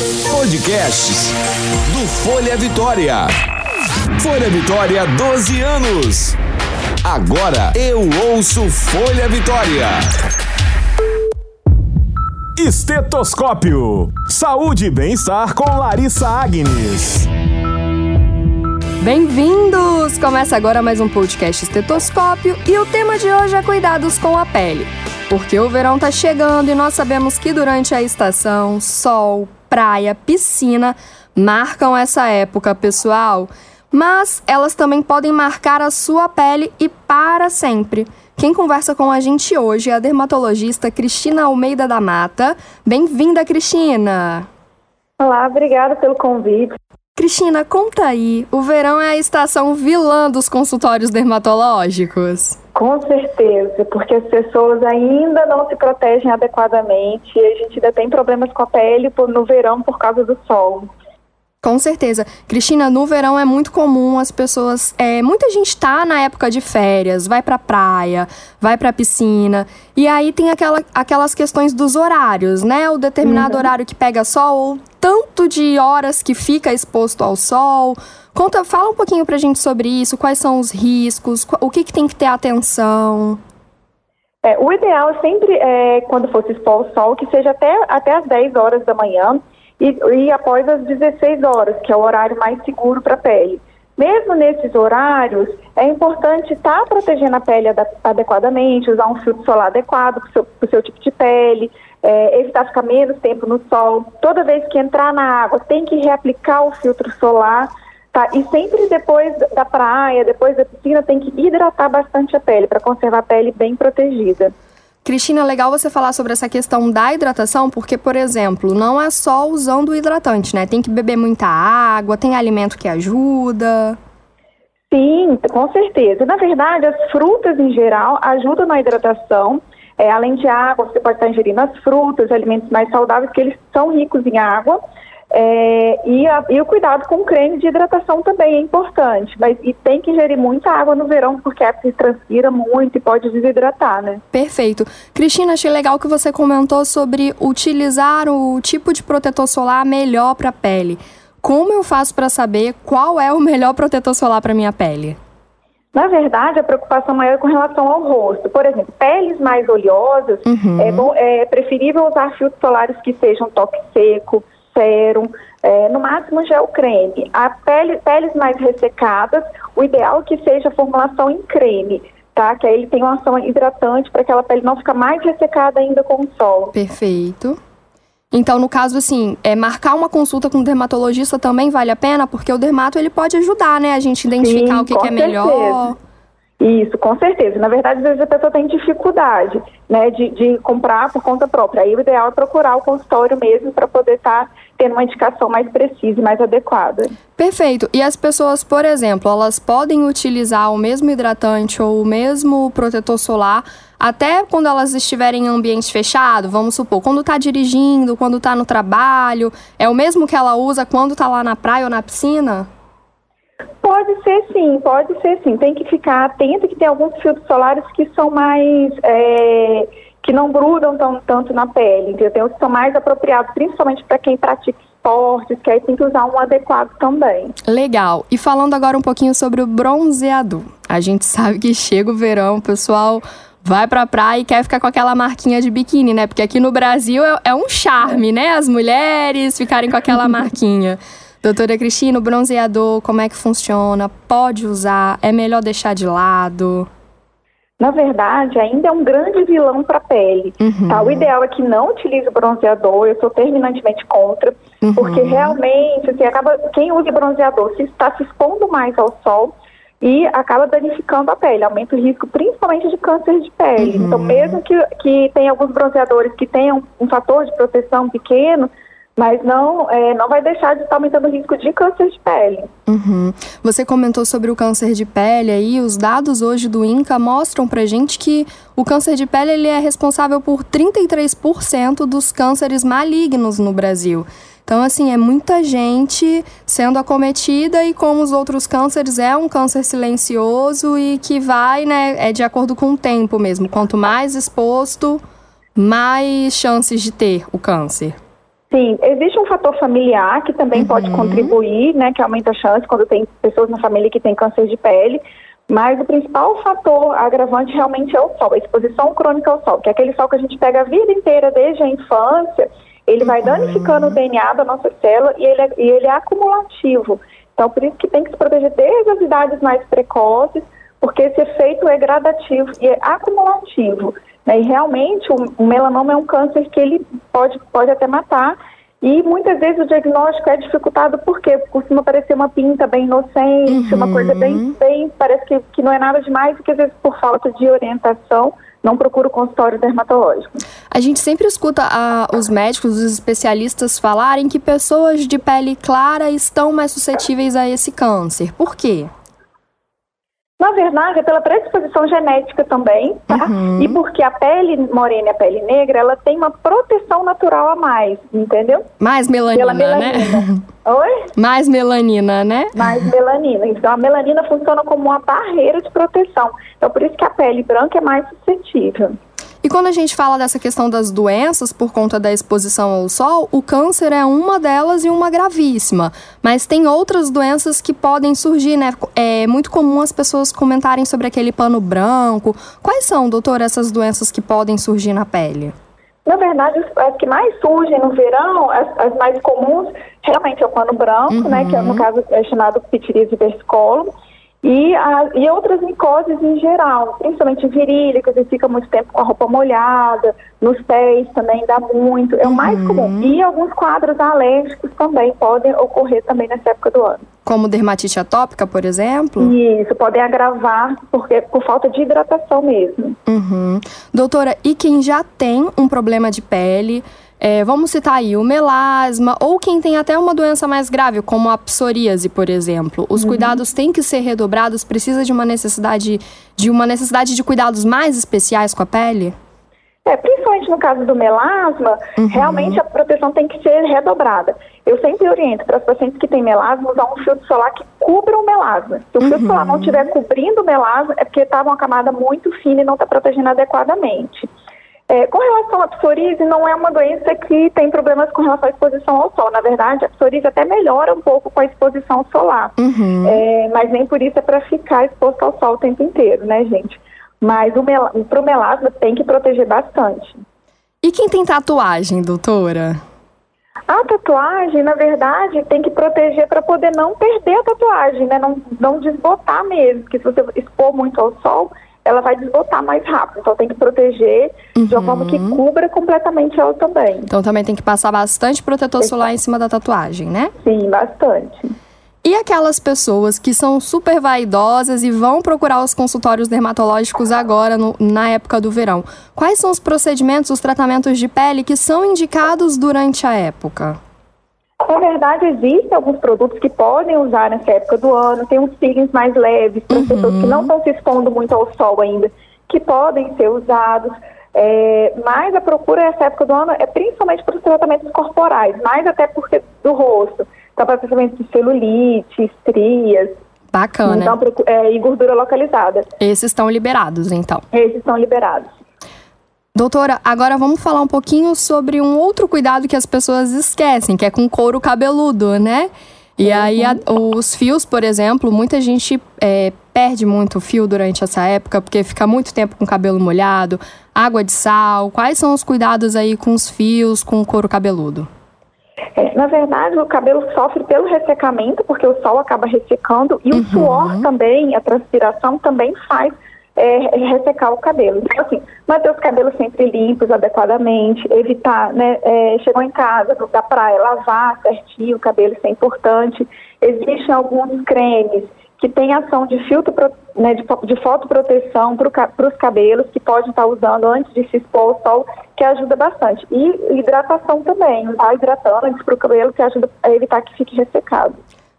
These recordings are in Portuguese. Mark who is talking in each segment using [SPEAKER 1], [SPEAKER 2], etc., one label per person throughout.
[SPEAKER 1] Podcasts do Folha Vitória. Folha Vitória, 12 anos. Agora eu ouço Folha Vitória.
[SPEAKER 2] Estetoscópio. Saúde e bem-estar com Larissa Agnes.
[SPEAKER 3] Bem-vindos! Começa agora mais um podcast Estetoscópio e o tema de hoje é cuidados com a pele. Porque o verão tá chegando e nós sabemos que durante a estação, sol, praia, piscina marcam essa época, pessoal. Mas elas também podem marcar a sua pele e para sempre. Quem conversa com a gente hoje é a dermatologista Cristina Almeida da Mata. Bem-vinda, Cristina!
[SPEAKER 4] Olá, obrigada pelo convite.
[SPEAKER 3] Cristina, conta aí, o verão é a estação vilã dos consultórios dermatológicos?
[SPEAKER 4] Com certeza, porque as pessoas ainda não se protegem adequadamente e a gente ainda tem problemas com a pele no verão por causa do sol.
[SPEAKER 3] Com certeza. Cristina, no verão é muito comum as pessoas. É, muita gente tá na época de férias, vai pra praia, vai pra piscina. E aí tem aquela, aquelas questões dos horários, né? O determinado uhum. horário que pega sol, ou tanto de horas que fica exposto ao sol. Conta, fala um pouquinho pra gente sobre isso, quais são os riscos, o que, que tem que ter atenção.
[SPEAKER 4] É, o ideal sempre é, quando fosse expor ao sol, que seja até, até as 10 horas da manhã e, e após as 16 horas, que é o horário mais seguro para a pele. Mesmo nesses horários, é importante estar tá protegendo a pele adequadamente, usar um filtro solar adequado para o seu, seu, tipo de pele, é, evitar ficar menos tempo no sol. Toda vez que entrar na água, tem que reaplicar o filtro solar. Tá? E sempre depois da praia, depois da piscina, tem que hidratar bastante a pele para conservar a pele bem protegida.
[SPEAKER 3] Cristina, legal você falar sobre essa questão da hidratação, porque, por exemplo, não é só usando o hidratante, né? Tem que beber muita água, tem alimento que ajuda.
[SPEAKER 4] Sim, com certeza. Na verdade, as frutas em geral ajudam na hidratação. É, além de água, você pode estar ingerindo as frutas, alimentos mais saudáveis, que eles são ricos em água. É, e, a, e, o cuidado com o creme de hidratação também é importante, mas e tem que ingerir muita água no verão, porque a pele transpira muito e pode desidratar, né?
[SPEAKER 3] Perfeito. Cristina, achei legal que você comentou sobre utilizar o tipo de protetor solar melhor para a pele. Como eu faço para saber qual é o melhor protetor solar para minha pele?
[SPEAKER 4] Na verdade, a preocupação maior é com relação ao rosto. Por exemplo, peles mais oleosas, uhum. é, bom, é preferível usar filtros solares que sejam toque seco, sérum, é, no máximo gel creme. A pele, peles mais ressecadas, o ideal é que seja a formulação em creme, tá? Que aí ele tem uma ação hidratante para aquela pele não ficar mais ressecada ainda com o sol.
[SPEAKER 3] Perfeito. Então, no caso, assim, é, marcar uma consulta com o dermatologista também vale a pena, porque o dermato ele pode ajudar, né? A gente identificar Sim, o que, que é melhor.
[SPEAKER 4] Isso, com certeza. Na verdade, às vezes a pessoa tem dificuldade né, de, de comprar por conta própria. Aí o ideal é procurar o consultório mesmo para poder estar tá tendo uma indicação mais precisa e mais adequada.
[SPEAKER 3] Perfeito. E as pessoas, por exemplo, elas podem utilizar o mesmo hidratante ou o mesmo protetor solar até quando elas estiverem em ambiente fechado, vamos supor, quando está dirigindo, quando está no trabalho, é o mesmo que ela usa quando está lá na praia ou na piscina?
[SPEAKER 4] Pode ser sim, pode ser sim. Tem que ficar atento que tem alguns filtros solares que são mais. É, que não grudam tão, tanto na pele, entendeu? Tem os que são mais apropriados, principalmente para quem pratica esportes, que aí tem que usar um adequado também.
[SPEAKER 3] Legal. E falando agora um pouquinho sobre o bronzeador. A gente sabe que chega o verão, o pessoal vai pra praia e quer ficar com aquela marquinha de biquíni, né? Porque aqui no Brasil é, é um charme, né? As mulheres ficarem com aquela marquinha. Doutora Cristina, o bronzeador, como é que funciona? Pode usar? É melhor deixar de lado?
[SPEAKER 4] Na verdade, ainda é um grande vilão para a pele. Uhum. Tá? O ideal é que não utilize o bronzeador, eu sou terminantemente contra, uhum. porque realmente, assim, acaba, quem usa bronzeador se está se expondo mais ao sol e acaba danificando a pele, aumenta o risco principalmente de câncer de pele. Uhum. Então, mesmo que, que tenha alguns bronzeadores que tenham um fator de proteção pequeno, mas não, é, não vai deixar de estar aumentando o risco de câncer de pele.
[SPEAKER 3] Uhum. Você comentou sobre o câncer de pele aí, os dados hoje do INCA mostram pra gente que o câncer de pele ele é responsável por 33% dos cânceres malignos no Brasil. Então, assim, é muita gente sendo acometida e como os outros cânceres, é um câncer silencioso e que vai, né, é de acordo com o tempo mesmo. Quanto mais exposto, mais chances de ter o câncer.
[SPEAKER 4] Sim, existe um fator familiar que também uhum. pode contribuir, né, que aumenta a chance quando tem pessoas na família que têm câncer de pele, mas o principal fator agravante realmente é o sol, a exposição crônica ao sol, que é aquele sol que a gente pega a vida inteira desde a infância, ele vai danificando o DNA da nossa célula e ele, é, e ele é acumulativo. Então, por isso que tem que se proteger desde as idades mais precoces, porque esse efeito é gradativo e é acumulativo. Né? E realmente o, o melanoma é um câncer que ele pode, pode até matar. E muitas vezes o diagnóstico é dificultado porque costuma parecer uma pinta bem inocente, uhum. uma coisa bem, bem parece que, que não é nada demais, e que às vezes por falta de orientação não procura o consultório dermatológico.
[SPEAKER 3] A gente sempre escuta a, os médicos, os especialistas falarem que pessoas de pele clara estão mais suscetíveis a esse câncer. Por quê?
[SPEAKER 4] Na verdade, é pela predisposição genética também, tá? Uhum. E porque a pele morena e a pele negra, ela tem uma proteção natural a mais, entendeu?
[SPEAKER 3] Mais melanina, melanina. né?
[SPEAKER 4] Oi?
[SPEAKER 3] Mais melanina, né?
[SPEAKER 4] Mais melanina. Então, a melanina funciona como uma barreira de proteção. Então, por isso que a pele branca é mais suscetível.
[SPEAKER 3] E quando a gente fala dessa questão das doenças por conta da exposição ao sol, o câncer é uma delas e uma gravíssima. Mas tem outras doenças que podem surgir, né? É muito comum as pessoas comentarem sobre aquele pano branco. Quais são, doutor, essas doenças que podem surgir na pele?
[SPEAKER 4] Na verdade, as que mais surgem no verão, as, as mais comuns, realmente é o pano branco, uhum. né? Que no uhum. caso é chamado pitiríase versicolum e, a, e outras micoses em geral, principalmente virílicas, e fica muito tempo com a roupa molhada, nos pés também dá muito, é o mais uhum. comum. E alguns quadros alérgicos também podem ocorrer também nessa época do ano.
[SPEAKER 3] Como dermatite atópica, por exemplo?
[SPEAKER 4] Isso, podem agravar porque, por falta de hidratação mesmo.
[SPEAKER 3] Uhum. Doutora, e quem já tem um problema de pele, é, vamos citar aí o melasma ou quem tem até uma doença mais grave, como a psoríase, por exemplo. Os uhum. cuidados têm que ser redobrados, precisa de uma necessidade de uma necessidade de cuidados mais especiais com a pele?
[SPEAKER 4] É, principalmente no caso do melasma, uhum. realmente a proteção tem que ser redobrada. Eu sempre oriento para os pacientes que têm melasma usar um filtro solar que cubra o melasma. Se o uhum. filtro solar não estiver cobrindo o melasma, é porque estava uma camada muito fina e não está protegendo adequadamente. É, com relação à psoríase, não é uma doença que tem problemas com relação à exposição ao sol. Na verdade, a psoríase até melhora um pouco com a exposição solar. Uhum. É, mas nem por isso é para ficar exposto ao sol o tempo inteiro, né, gente? Mas o melasma tem que proteger bastante.
[SPEAKER 3] E quem tem tatuagem, doutora?
[SPEAKER 4] A tatuagem, na verdade, tem que proteger para poder não perder a tatuagem, né? Não, não desbotar mesmo, porque se você expor muito ao sol, ela vai desbotar mais rápido. Então tem que proteger uhum. de uma forma que uhum. cubra completamente ela também.
[SPEAKER 3] Então também tem que passar bastante protetor solar em cima da tatuagem, né?
[SPEAKER 4] Sim, bastante.
[SPEAKER 3] E aquelas pessoas que são super vaidosas e vão procurar os consultórios dermatológicos agora, no, na época do verão. Quais são os procedimentos, os tratamentos de pele que são indicados durante a época?
[SPEAKER 4] Na verdade, existem alguns produtos que podem usar nessa época do ano, tem uns peelings mais leves, para uhum. pessoas que não estão se expondo muito ao sol ainda, que podem ser usados. É, mas a procura nessa época do ano é principalmente para os tratamentos corporais, mais até porque do rosto. Então, para tratamento de celulite, estrias.
[SPEAKER 3] Bacana.
[SPEAKER 4] Então, é, e gordura localizada.
[SPEAKER 3] Esses estão liberados, então?
[SPEAKER 4] Esses estão liberados.
[SPEAKER 3] Doutora, agora vamos falar um pouquinho sobre um outro cuidado que as pessoas esquecem, que é com couro cabeludo, né? E uhum. aí, a, os fios, por exemplo, muita gente é, perde muito fio durante essa época, porque fica muito tempo com o cabelo molhado, água de sal. Quais são os cuidados aí com os fios, com o couro cabeludo?
[SPEAKER 4] É, na verdade, o cabelo sofre pelo ressecamento, porque o sol acaba ressecando, e uhum. o suor também, a transpiração também faz é, ressecar o cabelo. Então, assim, manter os cabelos sempre limpos, adequadamente, evitar, né, é, chegou em casa, da praia, lavar certinho o cabelo, isso é importante. Existem alguns cremes que têm ação de filtro, né, de, de fotoproteção para os cabelos, que pode estar usando antes de se expor ao sol, que ajuda bastante. E hidratação também, usar hidratante para o cabelo, que ajuda a evitar que fique ressecado.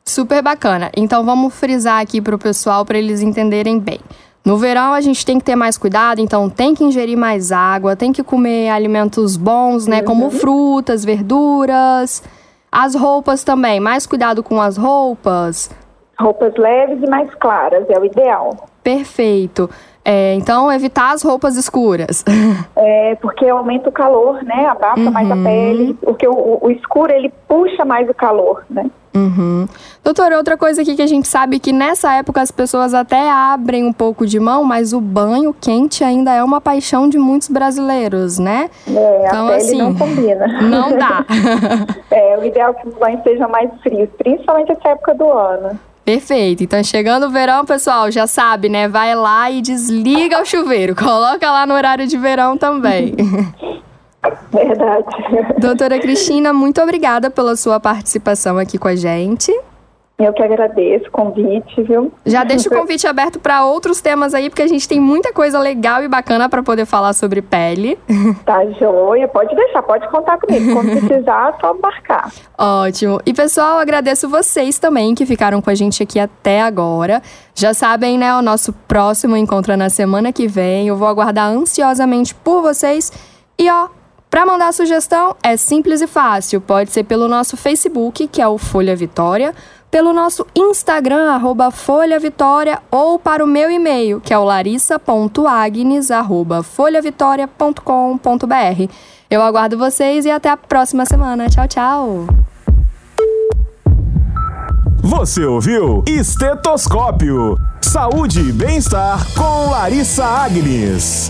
[SPEAKER 3] Super bacana. Então vamos frisar aqui para o pessoal para eles entenderem bem. No verão a gente tem que ter mais cuidado, então tem que ingerir mais água, tem que comer alimentos bons, né, uhum. como frutas, verduras. As roupas também, mais cuidado com as roupas.
[SPEAKER 4] Roupas leves e mais claras, é o ideal.
[SPEAKER 3] Perfeito. É, então, evitar as roupas escuras.
[SPEAKER 4] É, porque aumenta o calor, né? Abafa uhum. mais a uhum. pele, porque o, o, escuro ele puxa mais o calor, né?
[SPEAKER 3] Uhum. Doutora, outra coisa aqui que a gente sabe que nessa época as pessoas até abrem um pouco de mão, mas o banho quente ainda é uma paixão de muitos brasileiros, né?
[SPEAKER 4] É, então, a pele assim, não combina.
[SPEAKER 3] Não dá.
[SPEAKER 4] é, o ideal é que os banhos sejam mais frios, principalmente essa época do ano.
[SPEAKER 3] Perfeito. Então, chegando o verão, pessoal, já sabe, né? Vai lá e desliga o chuveiro. Coloca lá no horário de verão também.
[SPEAKER 4] Verdade.
[SPEAKER 3] Doutora Cristina, muito obrigada pela sua participação aqui com a gente.
[SPEAKER 4] Eu que agradeço o convite, viu?
[SPEAKER 3] Já deixa o convite aberto para outros temas aí, porque a gente tem muita coisa legal e bacana para poder falar sobre pele.
[SPEAKER 4] Tá joia, pode deixar, pode contar comigo. Quando precisar, só marcar.
[SPEAKER 3] Ótimo. E pessoal, agradeço vocês também que ficaram com a gente aqui até agora. Já sabem, né? O nosso próximo encontro é na semana que vem. Eu vou aguardar ansiosamente por vocês. E ó, para mandar sugestão é simples e fácil. Pode ser pelo nosso Facebook, que é o Folha Vitória pelo nosso Instagram, arroba Folha Vitória, ou para o meu e-mail, que é o larissa.agnes.folhavitoria.com.br. Eu aguardo vocês e até a próxima semana. Tchau, tchau!
[SPEAKER 2] Você ouviu Estetoscópio. Saúde e bem-estar com Larissa Agnes.